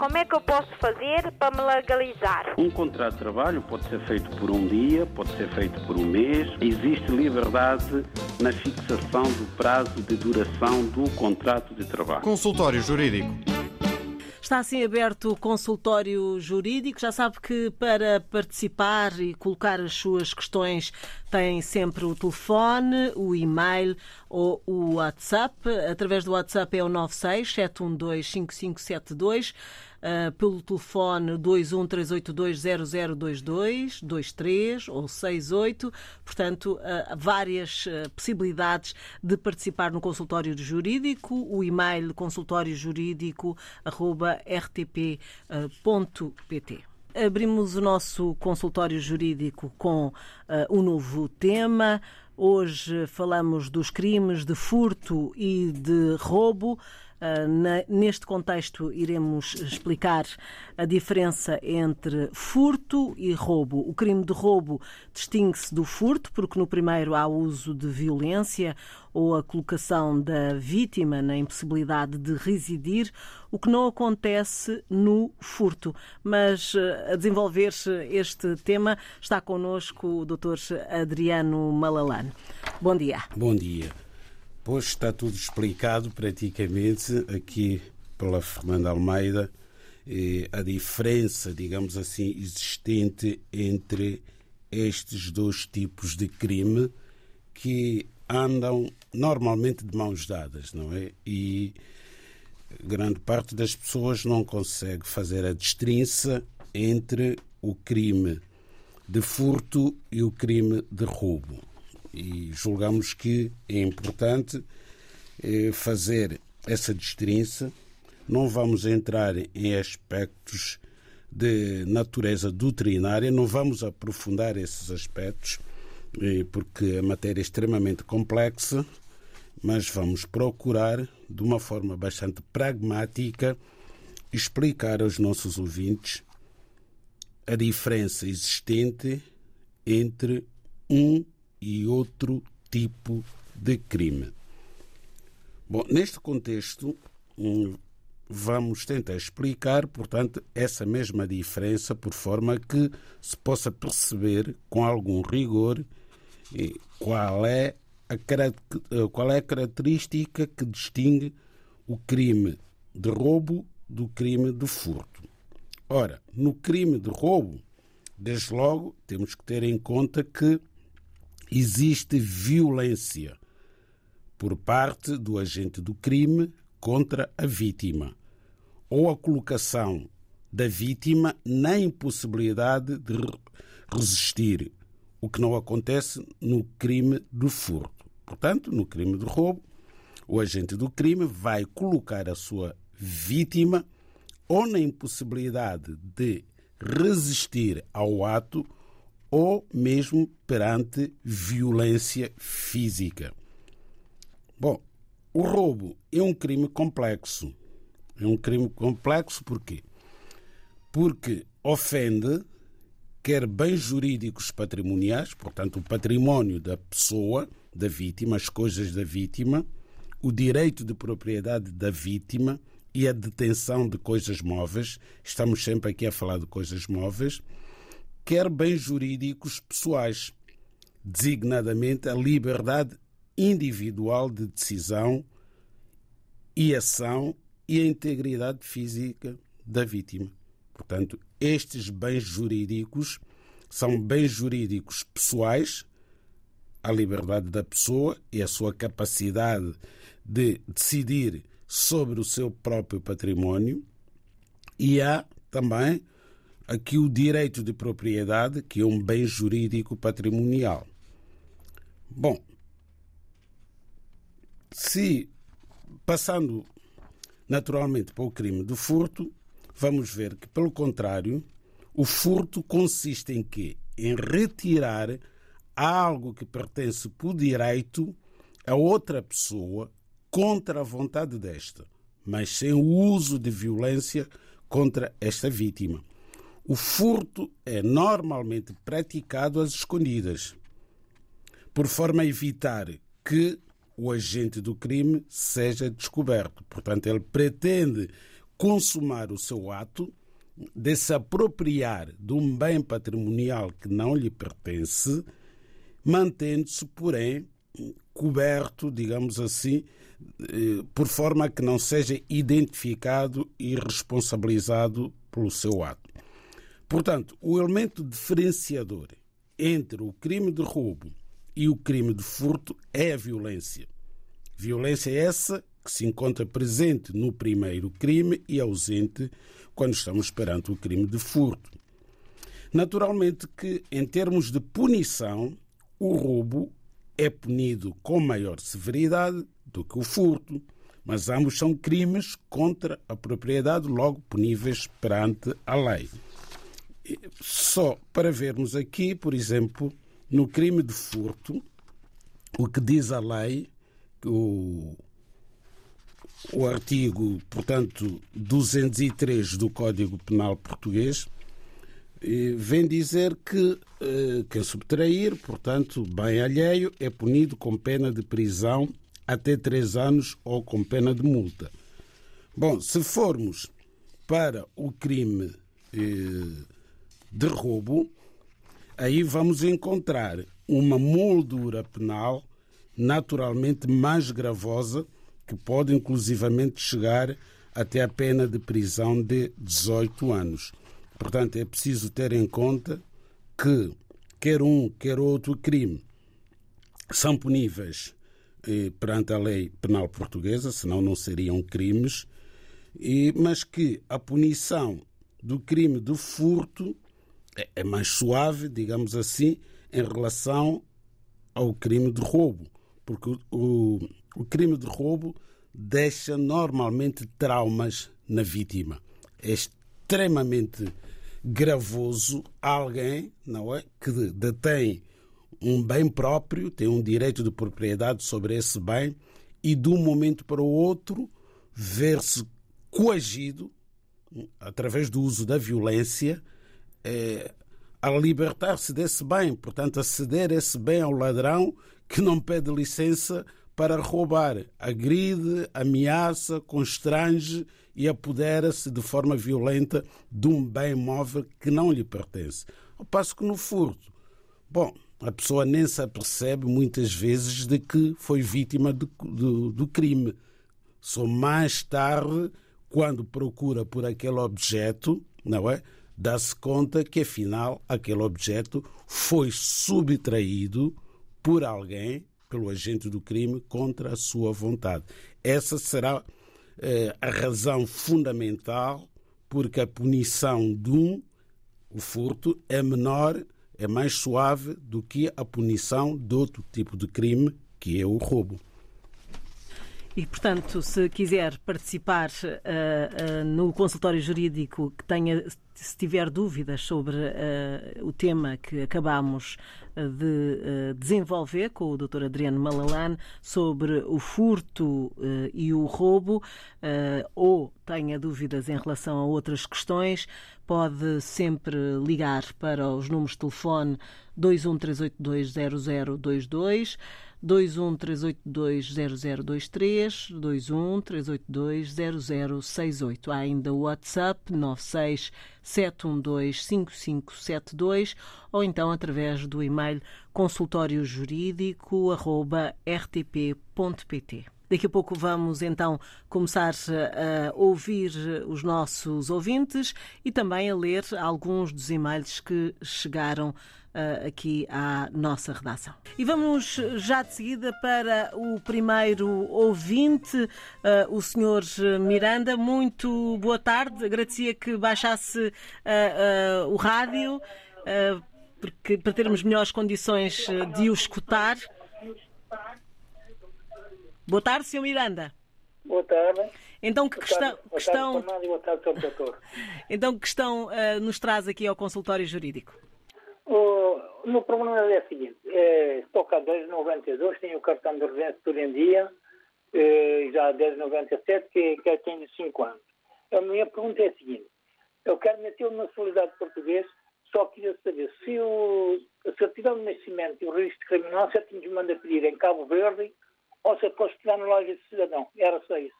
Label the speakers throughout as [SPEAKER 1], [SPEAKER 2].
[SPEAKER 1] como é que eu posso fazer para me legalizar?
[SPEAKER 2] Um contrato de trabalho pode ser feito por um dia, pode ser feito por um mês. Existe liberdade na fixação do prazo de duração do contrato de trabalho.
[SPEAKER 3] Consultório Jurídico.
[SPEAKER 4] Está assim aberto o consultório jurídico. Já sabe que para participar e colocar as suas questões tem sempre o telefone, o e-mail ou o WhatsApp. Através do WhatsApp é o 96 712 5572. Uh, pelo telefone 213820022, 23 ou 68. Portanto, uh, várias uh, possibilidades de participar no consultório jurídico. O e-mail consultóriojurídico.rtp.pt. Abrimos o nosso consultório jurídico com uh, um novo tema. Hoje falamos dos crimes de furto e de roubo. Ah, neste contexto, iremos explicar a diferença entre furto e roubo. O crime de roubo distingue-se do furto, porque no primeiro há uso de violência ou a colocação da vítima na impossibilidade de residir, o que não acontece no furto. Mas ah, a desenvolver este tema está connosco o Dr. Adriano Malalane. Bom dia.
[SPEAKER 5] Bom dia. Pois está tudo explicado praticamente aqui pela Fernanda Almeida a diferença, digamos assim, existente entre estes dois tipos de crime que andam normalmente de mãos dadas, não é? E grande parte das pessoas não consegue fazer a distinção entre o crime de furto e o crime de roubo e julgamos que é importante eh, fazer essa distinção. Não vamos entrar em aspectos de natureza doutrinária, não vamos aprofundar esses aspectos, eh, porque a matéria é extremamente complexa, mas vamos procurar, de uma forma bastante pragmática, explicar aos nossos ouvintes a diferença existente entre um e outro tipo de crime. Bom, neste contexto, hum, vamos tentar explicar, portanto, essa mesma diferença por forma que se possa perceber com algum rigor qual é a, qual é a característica que distingue o crime de roubo do crime de furto. Ora, no crime de roubo, desde logo, temos que ter em conta que existe violência por parte do agente do crime contra a vítima ou a colocação da vítima na impossibilidade de resistir, o que não acontece no crime do furto. Portanto, no crime de roubo, o agente do crime vai colocar a sua vítima ou na impossibilidade de resistir ao ato ou mesmo perante violência física. Bom, o roubo é um crime complexo. É um crime complexo porquê? Porque ofende quer bens jurídicos patrimoniais, portanto, o património da pessoa, da vítima, as coisas da vítima, o direito de propriedade da vítima e a detenção de coisas móveis. Estamos sempre aqui a falar de coisas móveis quer bens jurídicos pessoais, designadamente a liberdade individual de decisão e ação e a integridade física da vítima. Portanto, estes bens jurídicos são bens jurídicos pessoais, a liberdade da pessoa e a sua capacidade de decidir sobre o seu próprio património, e há também aqui o direito de propriedade, que é um bem jurídico patrimonial. Bom, se passando naturalmente para o crime do furto, vamos ver que, pelo contrário, o furto consiste em quê? Em retirar algo que pertence por direito a outra pessoa contra a vontade desta, mas sem o uso de violência contra esta vítima. O furto é normalmente praticado às escondidas, por forma a evitar que o agente do crime seja descoberto. Portanto, ele pretende consumar o seu ato, de se apropriar de um bem patrimonial que não lhe pertence, mantendo-se, porém, coberto, digamos assim, eh, por forma que não seja identificado e responsabilizado pelo seu ato. Portanto, o elemento diferenciador entre o crime de roubo e o crime de furto é a violência. Violência essa que se encontra presente no primeiro crime e ausente quando estamos perante o crime de furto. Naturalmente que, em termos de punição, o roubo é punido com maior severidade do que o furto, mas ambos são crimes contra a propriedade, logo puníveis perante a lei. Só para vermos aqui, por exemplo, no crime de furto, o que diz a lei, o, o artigo, portanto, 203 do Código Penal Português, vem dizer que eh, quem subtrair, portanto, bem alheio, é punido com pena de prisão até três anos ou com pena de multa. Bom, se formos para o crime eh, de roubo, aí vamos encontrar uma moldura penal naturalmente mais gravosa, que pode inclusivamente chegar até a pena de prisão de 18 anos. Portanto, é preciso ter em conta que quer um, quer outro crime são puníveis eh, perante a lei penal portuguesa, senão não seriam crimes, mas que a punição do crime do furto é, é mais suave, digamos assim, em relação ao crime de roubo, porque o, o crime de roubo deixa normalmente traumas na vítima. É extremamente gravoso alguém, não é, que detém um bem próprio, tem um direito de propriedade sobre esse bem e de um momento para o outro ver-se coagido através do uso da violência é, a libertar-se desse bem, portanto, a ceder esse bem ao ladrão que não pede licença para roubar, agride, ameaça, constrange e apodera-se de forma violenta de um bem móvel que não lhe pertence. Ao passo que no furto, bom, a pessoa nem se apercebe muitas vezes de que foi vítima do, do, do crime. Só mais tarde, quando procura por aquele objeto, não é? Dá-se conta que afinal aquele objeto foi subtraído por alguém, pelo agente do crime, contra a sua vontade. Essa será eh, a razão fundamental porque a punição de um, o furto, é menor, é mais suave do que a punição de outro tipo de crime, que é o roubo.
[SPEAKER 4] E, portanto, se quiser participar uh, uh, no consultório jurídico, que tenha, se tiver dúvidas sobre uh, o tema que acabamos de desenvolver com o Dr. Adriano Malalane sobre o furto e o roubo, ou tenha dúvidas em relação a outras questões, pode sempre ligar para os números de telefone 213820022 21 382 0023, 21 382 0068. Há ainda o WhatsApp 96 712 5572 ou então através do e-mail consultóriojurídico.rtp.pt. Daqui a pouco vamos então começar a ouvir os nossos ouvintes e também a ler alguns dos e-mails que chegaram uh, aqui à nossa redação. E vamos já de seguida para o primeiro ouvinte, uh, o senhor Miranda. Muito boa tarde. Agradecia que baixasse uh, o rádio porque, para termos melhores condições de o escutar. Boa tarde, Sr. Miranda.
[SPEAKER 3] Boa tarde.
[SPEAKER 4] Então, que questão, questão, então, que questão uh, nos traz aqui ao consultório jurídico?
[SPEAKER 3] O meu problema é o seguinte: é, estou cá desde 92, tenho o cartão de residência por em dia, é, já desde 97, que, que tenho 5 anos. A minha pergunta é a seguinte: eu quero meter uma nacionalidade portuguesa, só queria saber se o, a certidão de nascimento e o registro criminal se a manda pedir em Cabo Verde ou se eu posso tirar no loja de cidadão. Era só isso.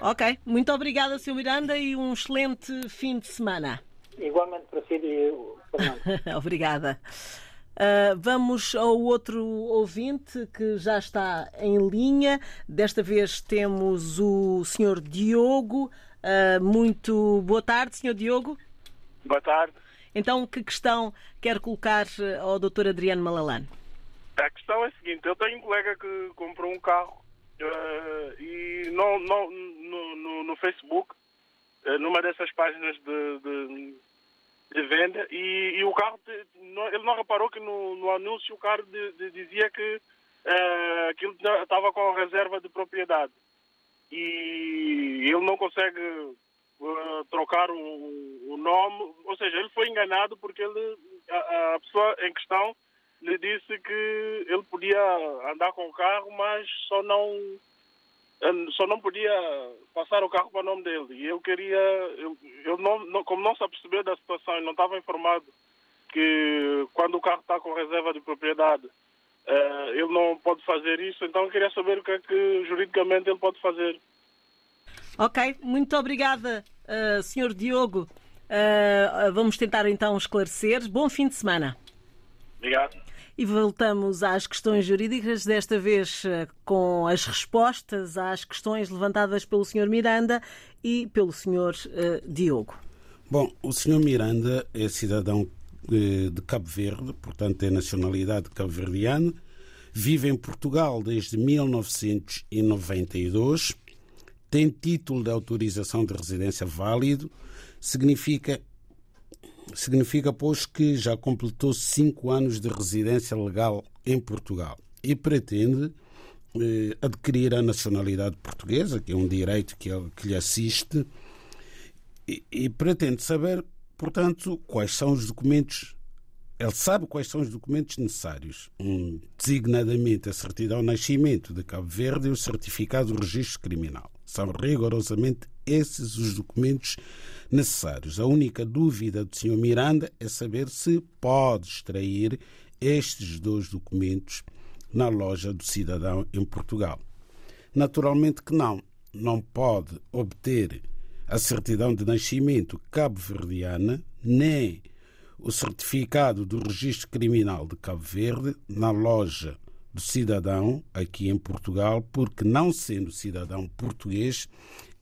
[SPEAKER 4] Ok, muito obrigada, Sr. Miranda, e um excelente fim de semana.
[SPEAKER 3] Igualmente para si Fernando.
[SPEAKER 4] obrigada. Uh, vamos ao outro ouvinte que já está em linha. Desta vez temos o Sr. Diogo. Uh, muito boa tarde, Sr. Diogo.
[SPEAKER 6] Boa tarde.
[SPEAKER 4] Então, que questão quer colocar ao Dr. Adriano Malalane?
[SPEAKER 6] A questão é a seguinte: eu tenho um colega que comprou um carro uh, e no, no, no, no Facebook, numa dessas páginas de, de de venda e, e o carro, ele não reparou que no, no anúncio o carro de, de, dizia que uh, aquilo estava com reserva de propriedade. E ele não consegue uh, trocar o, o, nome, ou seja, ele foi enganado porque ele, a, a pessoa em questão lhe disse que ele podia andar com o carro, mas só não só não podia passar o carro para o nome dele. E eu queria, eu, eu não, não, como não se apercebeu da situação e não estava informado que quando o carro está com reserva de propriedade uh, ele não pode fazer isso, então eu queria saber o que é que juridicamente ele pode fazer.
[SPEAKER 4] Ok, muito obrigada, uh, Sr. Diogo. Uh, vamos tentar então esclarecer. Bom fim de semana.
[SPEAKER 6] Obrigado.
[SPEAKER 4] E voltamos às questões jurídicas, desta vez eh, com as respostas às questões levantadas pelo Sr. Miranda e pelo Sr. Uh, Diogo.
[SPEAKER 5] Bom, o Sr. Miranda é cidadão eh, de Cabo Verde, portanto tem nacionalidade cabo-verdiana, vive em Portugal desde 1992, tem título de autorização de residência válido, significa significa, pois, que já completou cinco anos de residência legal em Portugal e pretende eh, adquirir a nacionalidade portuguesa, que é um direito que, ele, que lhe assiste, e, e pretende saber, portanto, quais são os documentos. Ele sabe quais são os documentos necessários, um, designadamente a certidão de nascimento de Cabo Verde e o certificado do registro criminal. São rigorosamente esses os documentos necessários. A única dúvida do Sr. Miranda é saber se pode extrair estes dois documentos na loja do cidadão em Portugal. Naturalmente que não. Não pode obter a certidão de nascimento cabo-verdiana nem o certificado do registro criminal de Cabo Verde na loja do cidadão aqui em Portugal, porque, não sendo cidadão português,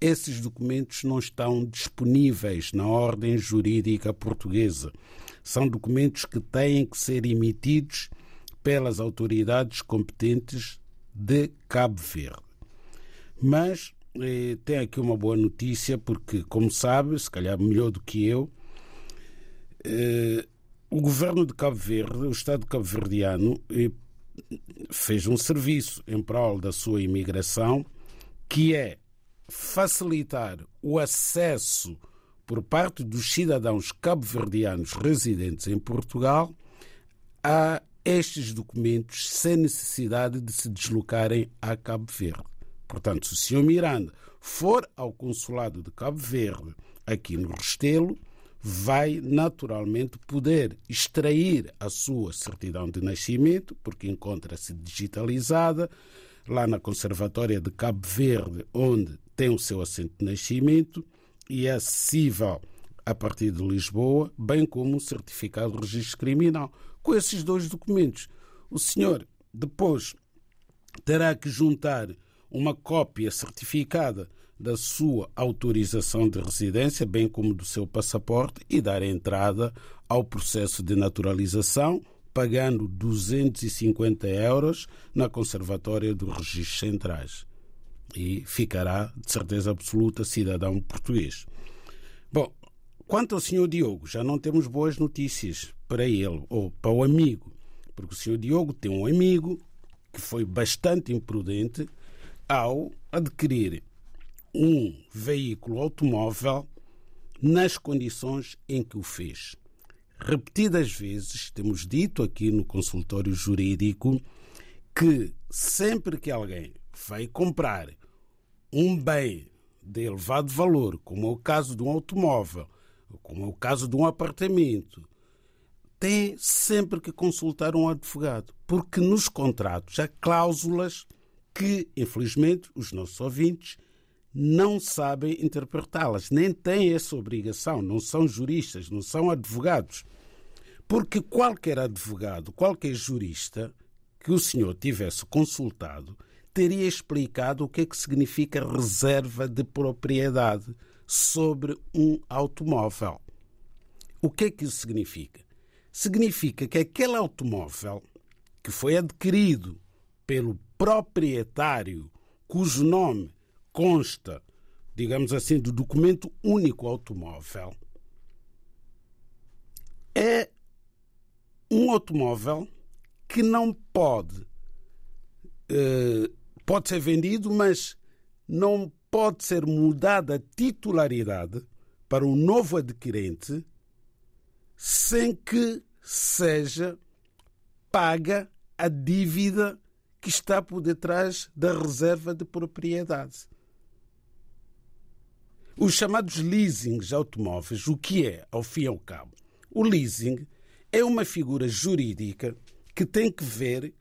[SPEAKER 5] esses documentos não estão disponíveis na ordem jurídica portuguesa. São documentos que têm que ser emitidos pelas autoridades competentes de Cabo Verde. Mas eh, tem aqui uma boa notícia, porque, como sabe, se calhar melhor do que eu, eh, o governo de Cabo Verde, o Estado cabo-verdiano, eh, fez um serviço em prol da sua imigração, que é facilitar o acesso por parte dos cidadãos cabo-verdianos residentes em Portugal a estes documentos sem necessidade de se deslocarem a Cabo Verde. Portanto, se o Sr. Miranda for ao consulado de Cabo Verde, aqui no Restelo, vai naturalmente poder extrair a sua certidão de nascimento, porque encontra-se digitalizada lá na Conservatória de Cabo Verde, onde tem o seu assento de nascimento e é acessível a partir de Lisboa, bem como o certificado de registro criminal. Com esses dois documentos, o senhor depois terá que juntar uma cópia certificada da sua autorização de residência, bem como do seu passaporte, e dar entrada ao processo de naturalização, pagando 250 euros na Conservatória dos Registros Centrais. E ficará, de certeza absoluta, cidadão português. Bom, quanto ao senhor Diogo, já não temos boas notícias para ele, ou para o amigo, porque o senhor Diogo tem um amigo que foi bastante imprudente ao adquirir um veículo automóvel nas condições em que o fez. Repetidas vezes temos dito aqui no consultório jurídico que sempre que alguém vai comprar um bem de elevado valor, como é o caso de um automóvel, como é o caso de um apartamento, tem sempre que consultar um advogado, porque nos contratos há cláusulas que, infelizmente, os nossos ouvintes não sabem interpretá-las, nem têm essa obrigação, não são juristas, não são advogados. Porque qualquer advogado, qualquer jurista que o senhor tivesse consultado, teria explicado o que é que significa reserva de propriedade sobre um automóvel. O que é que isso significa? Significa que aquele automóvel que foi adquirido pelo proprietário cujo nome consta, digamos assim, do documento único automóvel, é um automóvel que não pode eh, pode ser vendido, mas não pode ser mudada a titularidade para o novo adquirente sem que seja paga a dívida que está por detrás da reserva de propriedade. Os chamados leasings automóveis, o que é, ao fim e ao cabo? O leasing é uma figura jurídica que tem que ver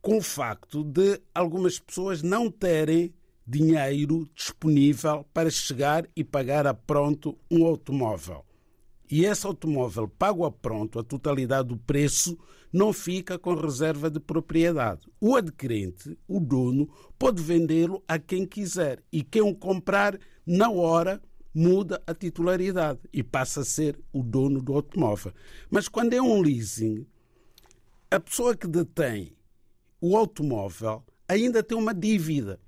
[SPEAKER 5] com o facto de algumas pessoas não terem dinheiro disponível para chegar e pagar a pronto um automóvel. E esse automóvel pago a pronto, a totalidade do preço, não fica com reserva de propriedade. O adquirente, o dono, pode vendê-lo a quem quiser e quem o comprar, na hora, muda a titularidade e passa a ser o dono do automóvel. Mas quando é um leasing, a pessoa que detém o automóvel ainda tem uma dívida,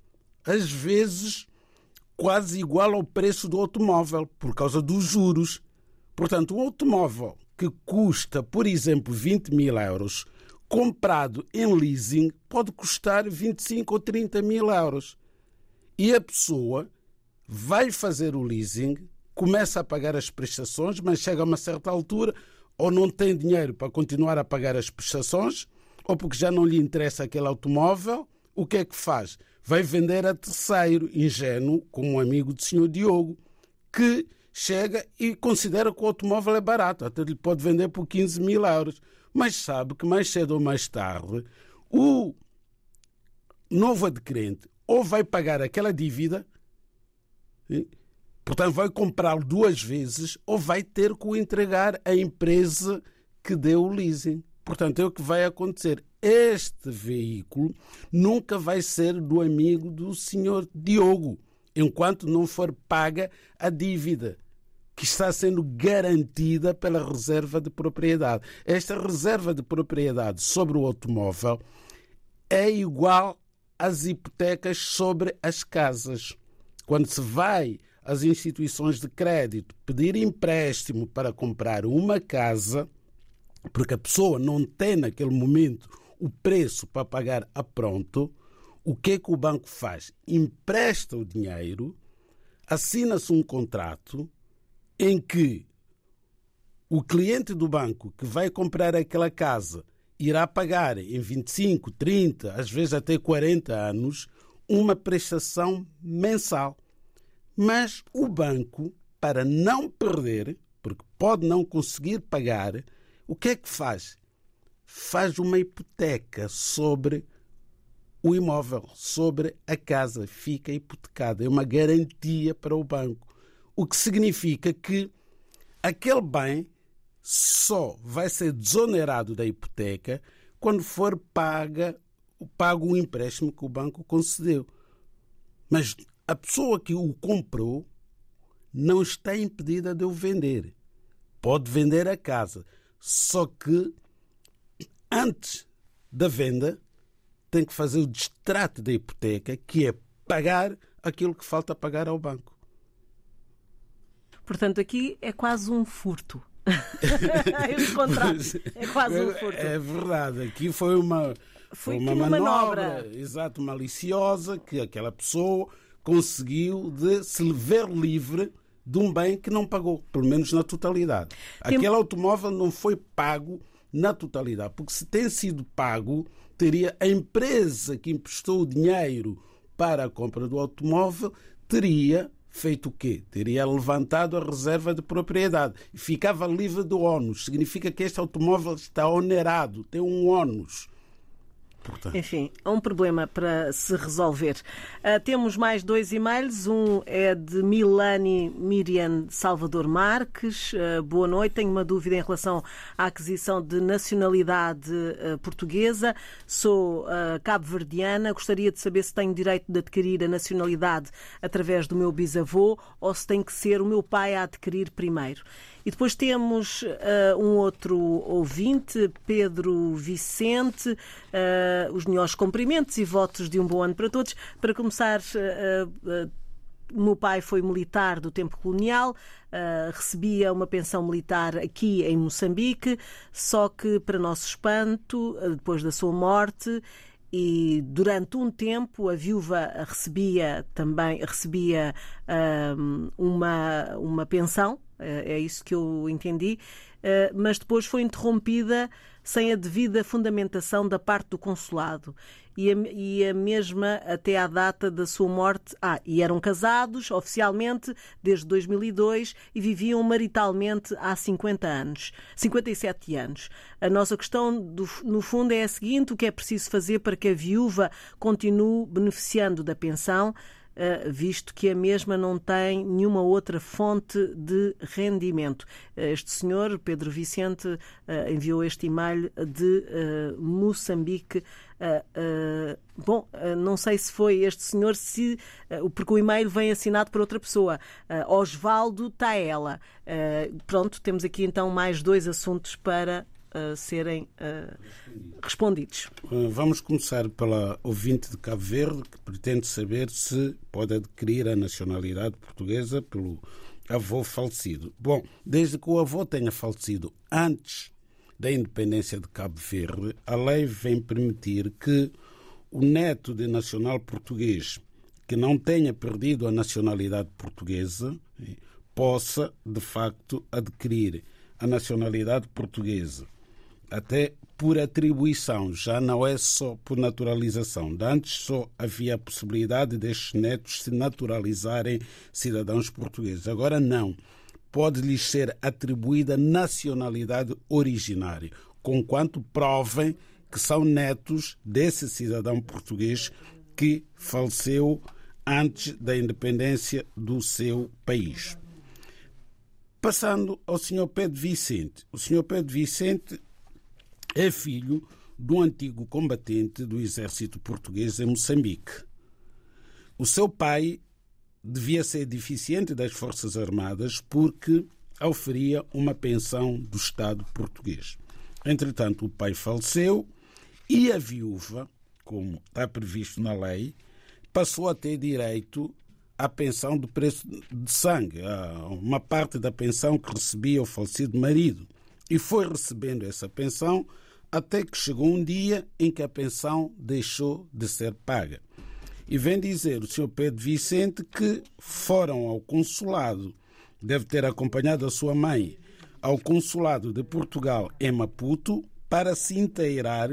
[SPEAKER 5] às vezes quase igual ao preço do automóvel, por causa dos juros. Portanto, um automóvel que custa, por exemplo, 20 mil euros, comprado em leasing, pode custar 25 ou 30 mil euros. E a pessoa vai fazer o leasing, começa a pagar as prestações, mas chega a uma certa altura ou não tem dinheiro para continuar a pagar as prestações, ou porque já não lhe interessa aquele automóvel, o que é que faz? Vai vender a terceiro, ingênuo, como um amigo do senhor Diogo, que chega e considera que o automóvel é barato, até lhe pode vender por 15 mil euros, mas sabe que mais cedo ou mais tarde o novo adquirente ou vai pagar aquela dívida, portanto vai comprá-lo duas vezes, ou vai ter que o entregar à empresa que deu o leasing. Portanto, é o que vai acontecer. Este veículo nunca vai ser do amigo do senhor Diogo, enquanto não for paga a dívida que está sendo garantida pela reserva de propriedade. Esta reserva de propriedade sobre o automóvel é igual às hipotecas sobre as casas. Quando se vai às instituições de crédito pedir empréstimo para comprar uma casa, porque a pessoa não tem naquele momento o preço para pagar a pronto, o que é que o banco faz? Empresta o dinheiro, assina-se um contrato em que o cliente do banco que vai comprar aquela casa irá pagar em 25, 30, às vezes até 40 anos, uma prestação mensal. Mas o banco, para não perder, porque pode não conseguir pagar, o que é que faz? Faz uma hipoteca sobre o imóvel, sobre a casa, fica hipotecada, é uma garantia para o banco. O que significa que aquele bem só vai ser desonerado da hipoteca quando for paga, pago o empréstimo que o banco concedeu. Mas a pessoa que o comprou não está impedida de o vender. Pode vender a casa, só que antes da venda tem que fazer o distrato da hipoteca, que é pagar aquilo que falta pagar ao banco.
[SPEAKER 4] Portanto, aqui é quase um furto. Esse contrato é quase um furto.
[SPEAKER 5] É verdade, aqui foi uma, foi, foi uma manobra, manobra, exato, maliciosa que aquela pessoa conseguiu de se ver livre de um bem que não pagou, pelo menos na totalidade. Tem... Aquele automóvel não foi pago na totalidade, porque se tem sido pago, teria a empresa que emprestou o dinheiro para a compra do automóvel teria feito o quê? Teria levantado a reserva de propriedade e ficava livre do ônus. Significa que este automóvel está onerado, tem um ônus. Portanto.
[SPEAKER 4] Enfim, é um problema para se resolver. Uh, temos mais dois e-mails. Um é de Milani Miriam Salvador Marques. Uh, boa noite. Tenho uma dúvida em relação à aquisição de nacionalidade uh, portuguesa. Sou cabo-verdiana. Gostaria de saber se tenho direito de adquirir a nacionalidade através do meu bisavô ou se tem que ser o meu pai a adquirir primeiro. E depois temos uh, um outro ouvinte, Pedro Vicente, uh, os melhores cumprimentos e votos de um bom ano para todos. Para começar, uh, meu pai foi militar do tempo colonial, uh, recebia uma pensão militar aqui em Moçambique, só que, para nosso espanto, depois da sua morte, e durante um tempo a viúva recebia também recebia uma, uma pensão é isso que eu entendi, eh, mas depois foi interrompida sem a devida fundamentação da parte do consulado. E a, e a, mesma até à data da sua morte. Ah, e eram casados oficialmente desde 2002 e viviam maritalmente há 50 anos, 57 anos. A nossa questão, do, no fundo, é a seguinte: o que é preciso fazer para que a viúva continue beneficiando da pensão? Eh, visto que a mesma não tem nenhuma outra fonte de rendimento. Eh, este senhor, Pedro Vicente, eh, enviou este e-mail de Moçambique. bom, não sei se foi este senhor, se, porque o e-mail vem assinado por outra pessoa, Osvaldo Taela. pronto, temos aqui então mais dois assuntos para uh, serem uh, respondidos.
[SPEAKER 5] Eh, vamos começar pela ouvinte de Cabo Verde, que pretende saber se pode adquirir a nacionalidade portuguesa pelo avô falecido. Bom, desde que o avô tenha falecido antes da independência de Cabo Verde, a lei vem permitir que o neto de nacional português que não tenha perdido a nacionalidade portuguesa possa, de facto, adquirir a nacionalidade portuguesa até por atribuição, já não é só por naturalização. Antes só havia a possibilidade destes netos se naturalizarem cidadãos portugueses. Agora não. Pode-lhes ser atribuída nacionalidade originária, conquanto provem que são netos desse cidadão português que faleceu antes da independência do seu país. Passando ao Sr. Pedro Vicente. O Sr. Pedro Vicente é filho do antigo combatente do exército português em Moçambique. O seu pai devia ser deficiente das Forças Armadas porque oferia uma pensão do Estado português. Entretanto, o pai faleceu e a viúva, como está previsto na lei, passou a ter direito à pensão do preço de sangue, uma parte da pensão que recebia o falecido marido e foi recebendo essa pensão até que chegou um dia em que a pensão deixou de ser paga. E vem dizer o Sr. Pedro Vicente que foram ao consulado, deve ter acompanhado a sua mãe, ao consulado de Portugal em Maputo para se inteirar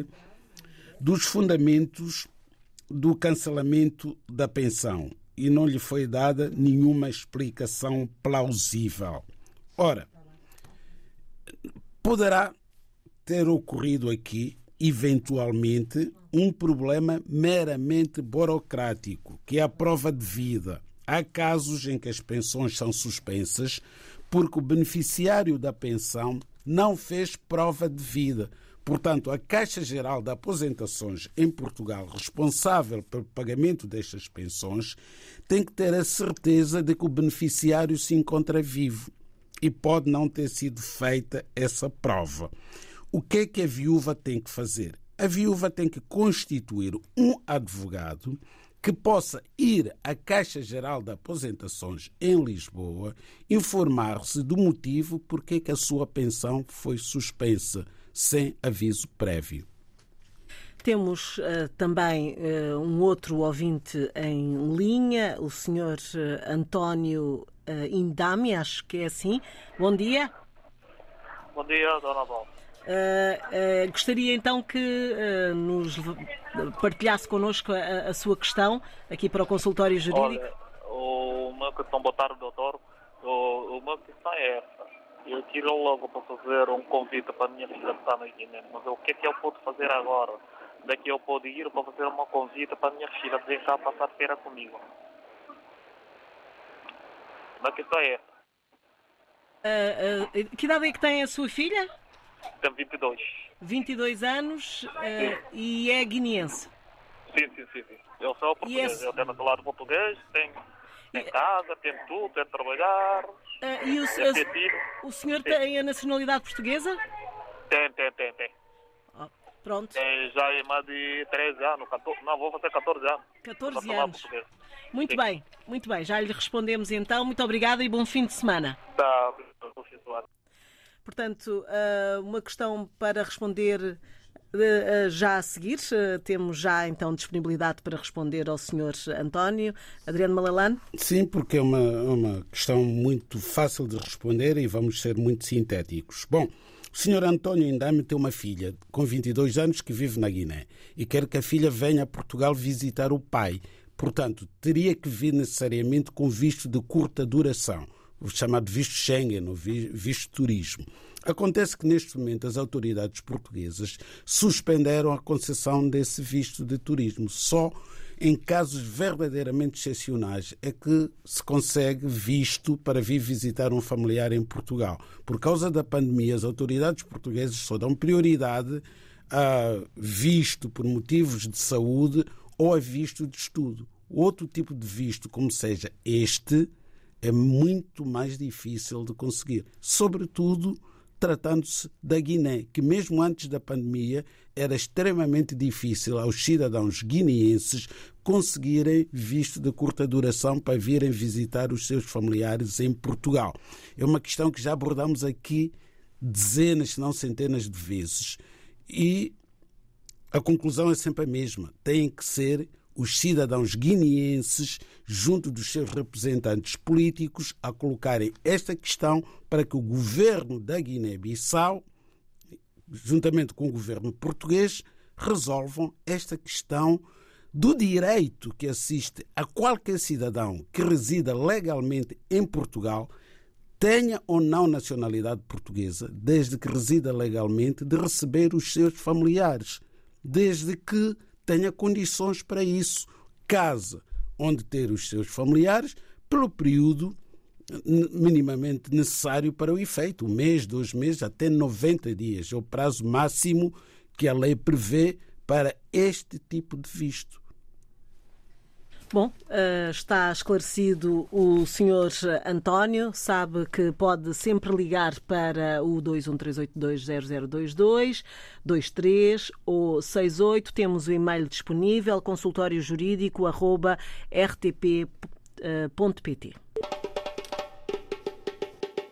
[SPEAKER 5] dos fundamentos do cancelamento da pensão e não lhe foi dada nenhuma explicação plausível. Ora, poderá ter ocorrido aqui, eventualmente, um problema meramente burocrático, que é a prova de vida. Há casos em que as pensões são suspensas porque o beneficiário da pensão não fez prova de vida. Portanto, a Caixa Geral de Aposentações em Portugal, responsável pelo pagamento destas pensões, tem que ter a certeza de que o beneficiário se encontra vivo e pode não ter sido feita essa prova. O que é que a viúva tem que fazer? A viúva tem que constituir um advogado que possa ir à Caixa Geral de Aposentações em Lisboa informar-se do motivo por que a sua pensão foi suspensa sem aviso prévio.
[SPEAKER 4] Temos uh, também uh, um outro ouvinte em linha, o senhor uh, Indami, acho que é assim. Bom dia.
[SPEAKER 7] Bom dia, dona Bom.
[SPEAKER 4] Uh, uh, gostaria então que nos partilhasse connosco a, a, sua questão aqui para o consultório jurídico.
[SPEAKER 7] Olha, o meu questão, boa tarde, doutor. O, o meu questão é essa. Eu tiro logo para fazer um convite para a minha filha que está na Guiné, mas o que é que eu posso fazer agora? daqui eu posso ir para fazer uma convite para minha filha vir cá passar feira comigo. A questão é essa.
[SPEAKER 4] Ah, ah, que idade é que tem a sua filha?
[SPEAKER 7] Tem 22.
[SPEAKER 4] 22 anos ah, e é guineense.
[SPEAKER 7] Sim, sim, sim. sim. Eu sou português,
[SPEAKER 4] esse-
[SPEAKER 7] eu tenho do lado português, tenho, tenho
[SPEAKER 4] E-
[SPEAKER 7] casa, tenho tudo, tenho trabalhar,
[SPEAKER 4] Ah, e o,
[SPEAKER 7] filho.
[SPEAKER 4] o senhor tem a nacionalidade portuguesa?
[SPEAKER 7] Tem, tem, tem, tem.
[SPEAKER 4] Pronto,
[SPEAKER 7] Tem já é mais de 13 anos, 14, não, vou fazer 14 anos.
[SPEAKER 4] 14
[SPEAKER 7] Para falar
[SPEAKER 4] anos. Muito
[SPEAKER 7] Sim.
[SPEAKER 4] bem, muito bem. Já lhe respondemos então. Muito obrigada e bom fim de semana.
[SPEAKER 7] Tá, vou situar.
[SPEAKER 4] Portanto, ah, uma questão para responder ah, ah, já a seguir. Temos já então disponibilidade para responder ao Sr. António. Adriano Malalane.
[SPEAKER 5] Sim, porque é uma, uma questão muito fácil de responder e vamos ser muito sintéticos. Bom, o senhor António Indame tem uma filha com 22 anos que vive na Guiné e quer que a filha venha a Portugal visitar o pai. Portanto, teria que vir necessariamente com visto de curta duração, o chamado visto Schengen, ou vi- visto turismo. Acontece que neste momento as autoridades portuguesas suspenderam a concessão desse visto de turismo. Só em casos verdadeiramente excepcionais é que se consegue visto para vir visitar um familiar em Portugal. Por causa da pandemia, as autoridades portuguesas só dão prioridade a visto por motivos de saúde ou a visto de estudo. Outro tipo de visto, como seja este, é muito mais difícil de conseguir. Sobretudo tratando-se da Guiné, que mesmo antes da pandemia era extremamente difícil aos cidadãos guineenses conseguirem visto de curta duração para virem visitar os seus familiares em Portugal. É uma questão que já abordamos aqui dezenas, se não centenas de vezes. E a conclusão é sempre a mesma. Têm que ser os cidadãos guineenses, junto dos seus representantes políticos, a colocarem esta questão para que o governo da Guiné-Bissau, juntamente com o governo português, resolvam esta questão do direito que assiste a qualquer cidadão que resida legalmente em Portugal, tenha ou não nacionalidade portuguesa, desde que resida legalmente, de receber os seus familiares, desde que tenha condições para isso, casa onde ter os seus familiares, pelo período minimamente necessário para o efeito, um mês, dois meses, até 90 dias, é o prazo máximo que a lei prevê para este tipo de visto.
[SPEAKER 4] Bom, eh, está esclarecido o Sr. António, sabe que pode sempre ligar para o 213820022, 23 ou 68. Temos o e-mail disponível, consultóriojurídico.rtp.pt.